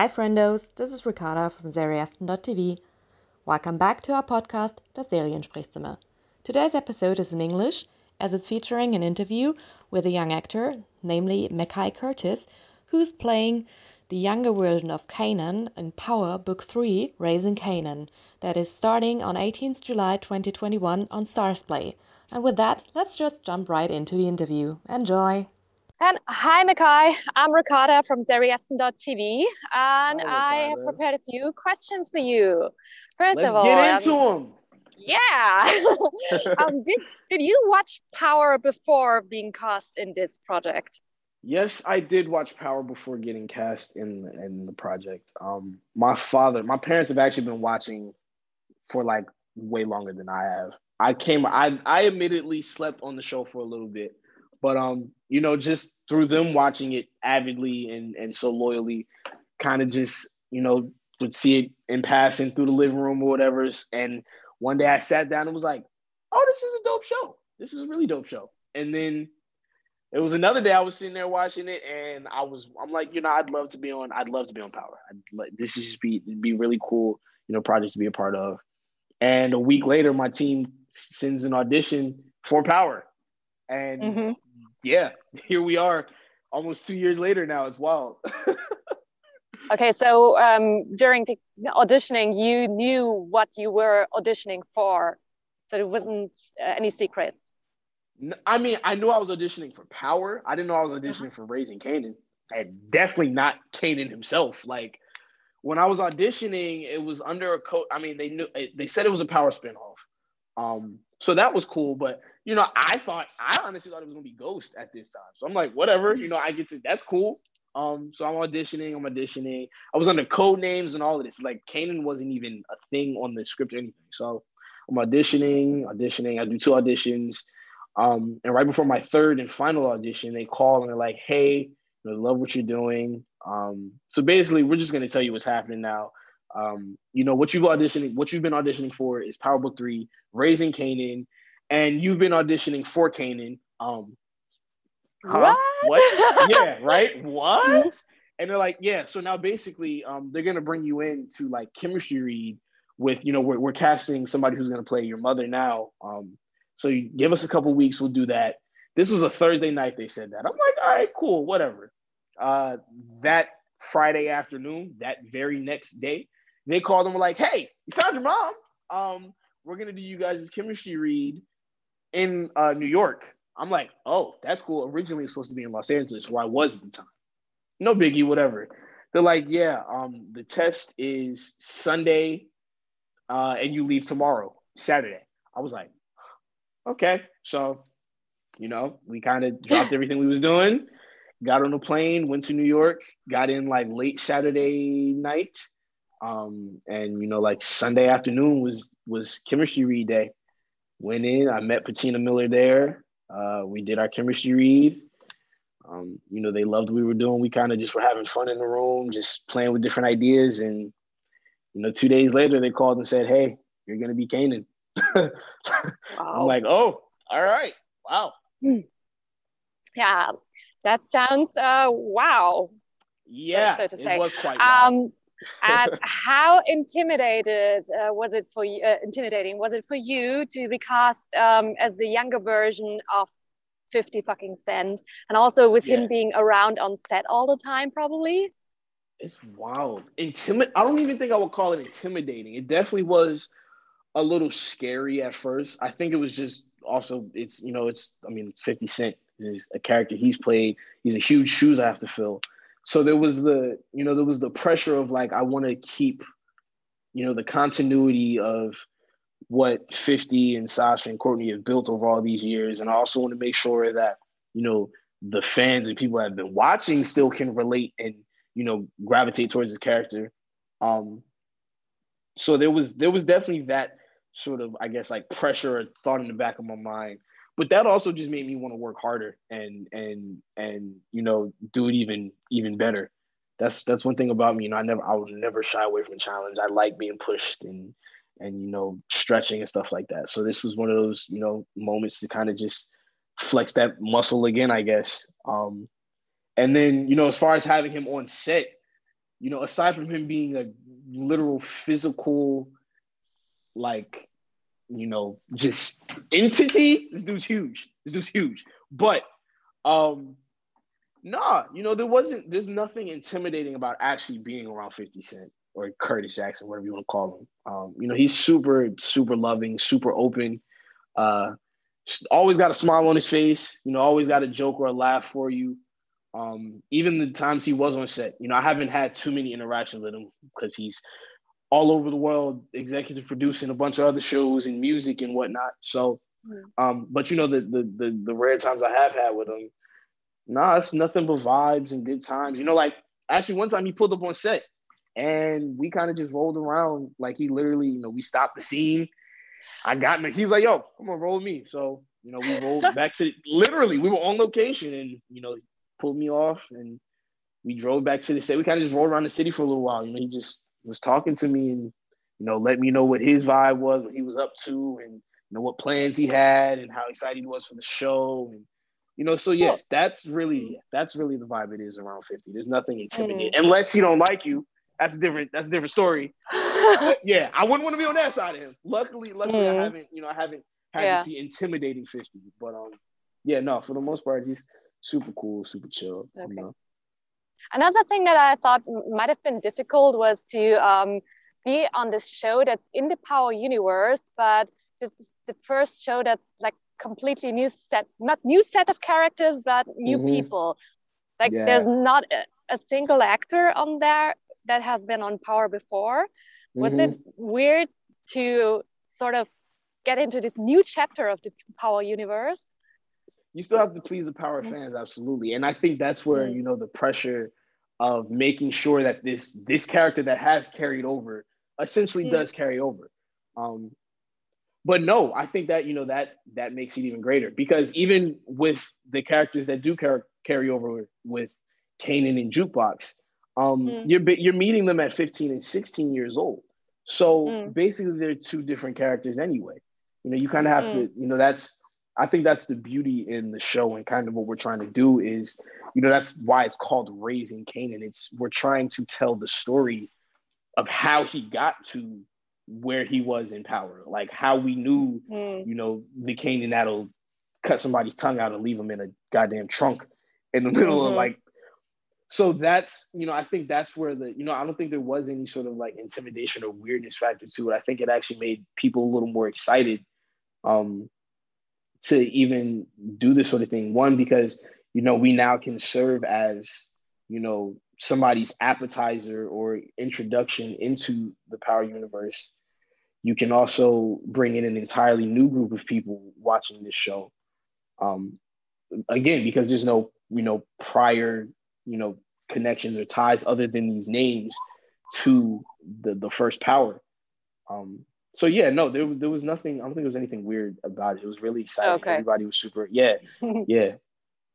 Hi, friendos, this is Ricarda from Seriasten.tv. Welcome back to our podcast, Das Seriensprechzimmer. Today's episode is in English, as it's featuring an interview with a young actor, namely Mekai Curtis, who's playing the younger version of Kanan in Power Book 3 Raising Kanan, that is starting on 18th July 2021 on Starzplay. And with that, let's just jump right into the interview. Enjoy! And hi, Mekai. I'm Ricarda from Seriasten.tv, and hi, I have prepared a few questions for you. 1st of all, get into um, them. Yeah. um, did did you watch Power before being cast in this project? Yes, I did watch Power before getting cast in in the project. Um, my father, my parents have actually been watching for like way longer than I have. I came, I I admittedly slept on the show for a little bit but um, you know, just through them watching it avidly and and so loyally, kind of just you know would see it in passing through the living room or whatever. And one day I sat down and was like, "Oh, this is a dope show. This is a really dope show." And then it was another day I was sitting there watching it, and I was I'm like, you know, I'd love to be on. I'd love to be on Power. I'd like this is just be be really cool, you know, project to be a part of. And a week later, my team sends an audition for Power, and mm-hmm yeah, here we are, almost two years later now. It's wild. okay, so um, during the auditioning, you knew what you were auditioning for, so it wasn't uh, any secrets. I mean, I knew I was auditioning for Power. I didn't know I was auditioning uh-huh. for Raising Kanan, and definitely not Kanan himself. Like when I was auditioning, it was under a coat. I mean, they knew they said it was a Power spinoff. Um, so that was cool, but you know, I thought I honestly thought it was gonna be Ghost at this time. So I'm like, whatever, you know, I get to that's cool. Um, so I'm auditioning, I'm auditioning. I was under code names and all of this. Like Kanan wasn't even a thing on the script or anything. So I'm auditioning, auditioning. I do two auditions. Um, and right before my third and final audition, they call and they're like, hey, I love what you're doing. Um, so basically, we're just gonna tell you what's happening now. Um, you know what you've auditioning, what you've been auditioning for is Power Book Three, Raising Kanan, and you've been auditioning for Kanan. Um, huh? what? what? yeah, right. What? And they're like, yeah. So now basically, um, they're gonna bring you in to like chemistry read with, you know, we're, we're casting somebody who's gonna play your mother now. Um, so you give us a couple weeks, we'll do that. This was a Thursday night. They said that. I'm like, all right, cool, whatever. Uh, that Friday afternoon, that very next day, they called them like, hey, you found your mom. Um, we're gonna do you guys' chemistry read in uh, New York. I'm like, oh, that's cool. Originally, it's supposed to be in Los Angeles, where I was at the time. No biggie, whatever. They're like, yeah, um, the test is Sunday, uh, and you leave tomorrow, Saturday. I was like, okay. So, you know, we kind of dropped everything we was doing, got on a plane, went to New York, got in like late Saturday night, um, and you know, like Sunday afternoon was was chemistry read day. Went in, I met Patina Miller there. Uh, we did our chemistry read. Um, you know, they loved what we were doing. We kind of just were having fun in the room, just playing with different ideas. And, you know, two days later, they called and said, Hey, you're going to be Kanan. wow. I'm like, Oh, all right. Wow. Yeah, that sounds uh, wow. Yeah, so to say. it was quite wow. Um, and how intimidated uh, was it for you? Uh, intimidating was it for you to be cast um, as the younger version of 50 fucking Cent, and also with yeah. him being around on set all the time, probably? It's wild. Intimid. I don't even think I would call it intimidating. It definitely was a little scary at first. I think it was just also it's you know it's I mean 50 Cent is a character he's played. He's a huge shoes I have to fill so there was the you know there was the pressure of like i want to keep you know the continuity of what 50 and sascha and courtney have built over all these years. And i also want to make sure that you know the fans and people that have been watching still can relate and you know gravitate towards his character. Um so there was there was definitely that sort of i guess like pressure or thought in the back of my mind but that also just made me want to work harder and and and you know do it even even better. That's that's one thing about me you know i never i will never shy away from a challenge. I like being pushed and and you know stretching and stuff like that. So this was one of those you know moments to kind of just flex that muscle again i guess. Um and then you know as far as having him on set you know, aside from him being a literal physical, like, you know, just entity, this dude's huge. This dude's huge. But um, nah, you know, there wasn't there's nothing intimidating about actually being around 50 Cent or Curtis Jackson, whatever you want to call him. Um, you know, he's super, super loving, super open. Uh, always got a smile on his face, you know, always got a joke or a laugh for you. Um, even the times he was on set, you know, I haven't had too many interactions with him because he's all over the world, executive producing a bunch of other shows and music and whatnot. So, um, but you know, the, the the the rare times I have had with him, nah, it's nothing but vibes and good times. You know, like actually one time he pulled up on set and we kind of just rolled around like he literally, you know, we stopped the scene. I got in he's like, yo, come on, roll with me. So, you know, we rolled back to literally we were on location and you know, pulled me off and we drove back to the city. We kind of just rolled around the city for a little while. You know, he just was talking to me and you know, let me know what his vibe was, what he was up to, and you know what plans he had and how excited he was for the show. And you know, so yeah, that's really that's really the vibe it is around 50. There's nothing intimidating. Mm. Unless he don't like you. That's a different that's a different story. yeah, I wouldn't want to be on that side of him. Luckily, luckily mm. I haven't, you know, I haven't had yeah. to see intimidating 50. But um yeah, no, for the most part, he's super cool, super chill. Okay. You know? Another thing that I thought might have been difficult was to um, be on this show that's in the Power universe, but this is the first show that's like completely new sets, not new set of characters, but new mm-hmm. people. Like yeah. there's not a, a, single actor on there that has been on Power before. Was mm-hmm. it weird to sort of get into this new chapter of the Power universe? You still have to please the power fans, absolutely. And I think that's where you know the pressure of making sure that this this character that has carried over essentially mm. does carry over. Um, but no, I think that you know that that makes it even greater because even with the characters that do car- carry over with Kanan and Jukebox, um, mm. you're you're meeting them at 15 and 16 years old. So mm. basically, they're two different characters anyway. You know, you kind of have to, you know, that's I think that's the beauty in the show and kind of what we're trying to do is, you know, that's why it's called Raising Kanan. It's we're trying to tell the story of how he got to where he was in power, like how we knew, mm. you know, the Kanan that'll cut somebody's tongue out and leave them in a goddamn trunk in the middle mm-hmm. of like. So that's, you know, I think that's where the, you know, I don't think there was any sort of like intimidation or weirdness factor to it. I think it actually made people a little more excited um, to even do this sort of thing. One, because, you know, we now can serve as, you know, somebody's appetizer or introduction into the power universe. You can also bring in an entirely new group of people watching this show. Um, again, because there's no, you know, prior, you know, connections or ties other than these names to the the first power. Um, so yeah, no, there there was nothing. I don't think there was anything weird about it. It was really exciting. Okay. Everybody was super. Yeah, yeah.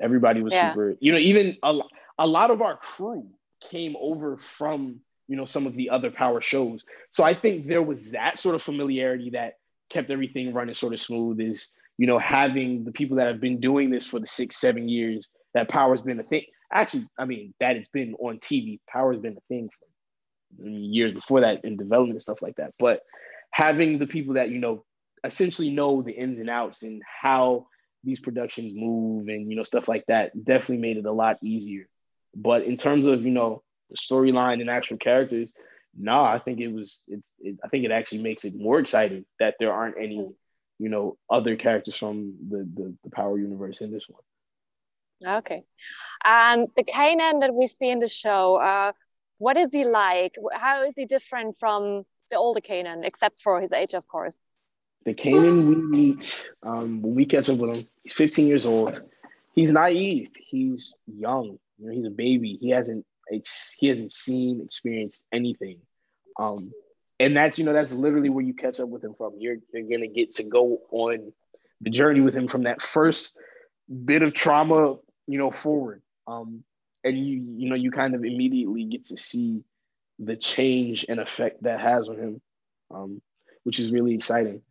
Everybody was yeah. super. You know, even a, a lot of our crew came over from you know some of the other power shows. So I think there was that sort of familiarity that kept everything running sort of smooth. Is you know having the people that have been doing this for the six seven years that power's been a thing. Actually, I mean that it's been on TV. Power's been a thing for years before that in development and stuff like that. But having the people that you know essentially know the ins and outs and how these productions move and you know stuff like that definitely made it a lot easier. But in terms of you know the storyline and actual characters nah, i think it was it's it, i think it actually makes it more exciting that there aren't any you know other characters from the the, the power universe in this one. Okay. And the kanan that we see in the show uh what is he like? How is he different from the older Kanan, except for his age, of course. The Kanan we meet um, when we catch up with him, he's 15 years old. He's naive. He's young. You know, he's a baby. He hasn't he hasn't seen, experienced anything. Um, and that's you know that's literally where you catch up with him from. You're you're gonna get to go on the journey with him from that first bit of trauma, you know, forward. Um, and you you know you kind of immediately get to see the change and effect that has on him, um, which is really exciting.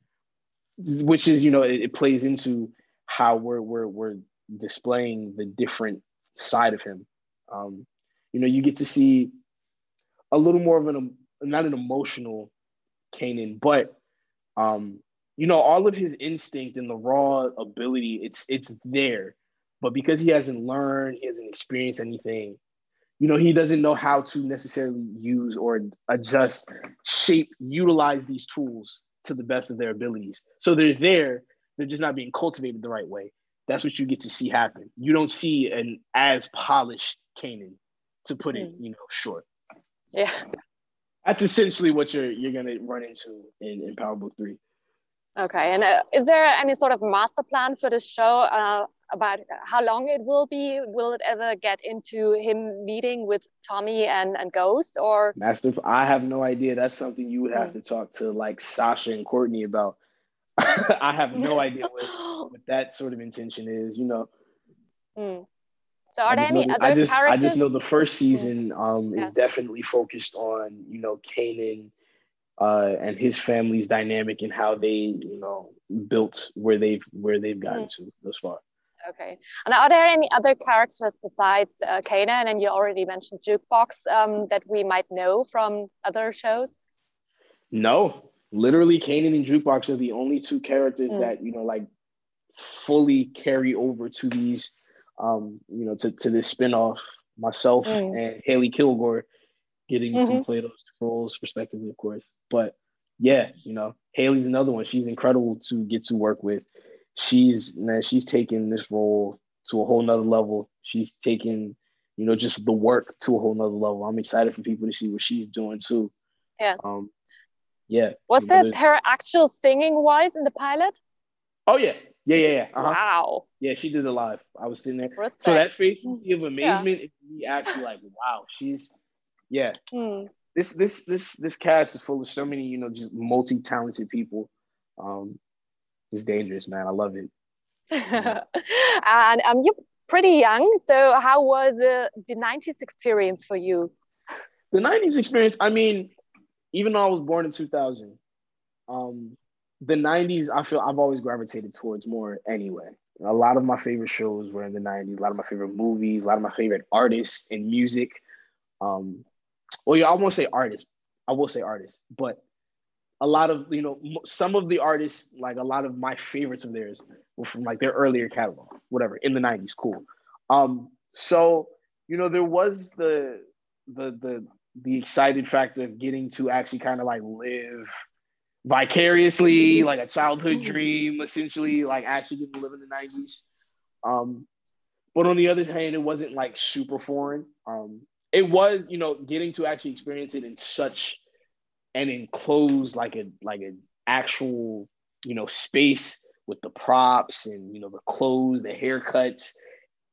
Which is, you know, it, it plays into how we're we're we're displaying the different side of him. Um, you know, you get to see a little more of an not an emotional Kanan, but um, you know, all of his instinct and the raw ability, it's it's there. But because he hasn't learned, he hasn't experienced anything, you know, he doesn't know how to necessarily use or adjust, shape, utilize these tools to the best of their abilities. So they're there, they're just not being cultivated the right way. That's what you get to see happen. You don't see an as polished Kanan, to put it, mm. you know, short. Yeah. That's essentially what you're you're gonna run into in, in Power Book Three. Okay, and uh, is there any sort of master plan for this show uh, about how long it will be? Will it ever get into him meeting with Tommy and, and Ghost or? Master, I have no idea. That's something you would have mm. to talk to like Sascha and Courtney about. I have no idea what, what, that sort of intention is, you know. Mm. So are there any other I just, characters? I just know the first hmm. season um, yeah. is definitely focused on, you know, Kanan uh, and his family's dynamic and how they, you know, built where they've where they've gotten mm. to thus far. Okay. And are there any other characters besides uh, Kanan and you already mentioned Jukebox um, that we might know from other shows? No, literally Kanan and Jukebox are the only two characters mm. that you know like fully carry over to these, um, you know, to to this spinoff. Myself mm. and Hailey Kilgore getting mm-hmm. to play those roles respectively, of course. But yeah, you know, Hailey's another one. She's incredible to get to work with. She's man, she's taken this role to a whole nother level. She's taken, you know, just the work to a whole nother level. I'm excited for people to see what she's doing too. Yeah. Um, yeah. Was that her actual singing voice in the pilot? Oh yeah, yeah, yeah, yeah. Uh-huh. Wow. Yeah, she did it live. I was sitting there. Respect. So that face of amazement yeah. me actually like, wow, she's yeah. Hmm. This this this this cast is full of so many, you know, just multi-talented people. Um, it's dangerous, man. I love it. and um, you're pretty young, so how was uh, the '90s experience for you? The '90s experience. I mean, even though I was born in 2000, um, the 90s. I feel I've always gravitated towards more anyway. A lot of my favorite shows were in the 90s. A lot of my favorite movies. A lot of my favorite artists and music. Um, well, yeah, I won't say artists. I will say artists, but a lot of you know some of the artists, like a lot of my favorites of theirs, were from like their earlier catalog, whatever in the '90s. Cool. Um, so you know there was the the the the excited factor of getting to actually kind of like live vicariously, like a childhood dream, essentially, like actually getting to live in the '90s. Um, but on the other hand, it wasn't like super foreign. Um, it was, you know, getting to actually experience it in such an enclosed, like a like an actual, you know, space with the props and you know the clothes, the haircuts,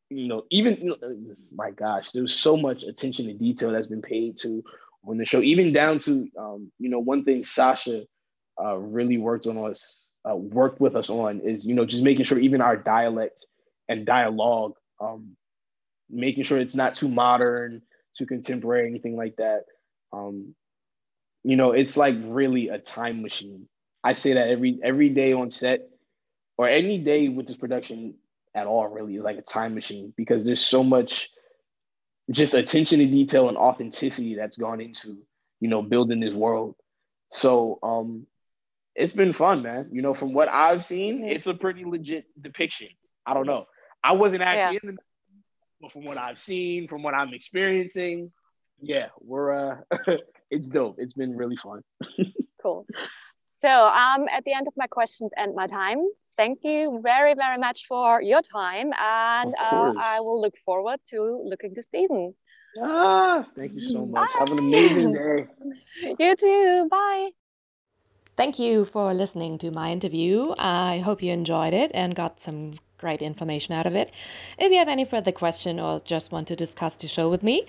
you know, even you know, my gosh, there's so much attention to detail that's been paid to on the show, even down to um, you know, one thing Sascha uh, really worked on us, uh, worked with us on is you know just making sure even our dialect and dialogue, um, making sure it's not too modern, too contemporary, anything like that. Um, you know, it's like really a time machine. I say that every every day on set, or any day with this production at all, really is like a time machine because there's so much just attention to detail and authenticity that's gone into you know building this world. So um, it's been fun, man. You know, from what I've seen, it's a pretty legit depiction. I don't know. I wasn't actually yeah. in the but from what I've seen, from what I'm experiencing, yeah, we're uh it's dope. It's been really fun. cool. So um at the end of my questions and my time, thank you very, very much for your time. And uh, I will look forward to looking this season. Ah, thank you so much. Bye. Have an amazing day. You too. Bye. Thank you for listening to my interview. I hope you enjoyed it and got some great information out of it. If you have any further question or just want to discuss the show with me,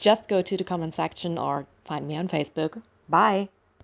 just go to the comment section or find me on Facebook. Bye.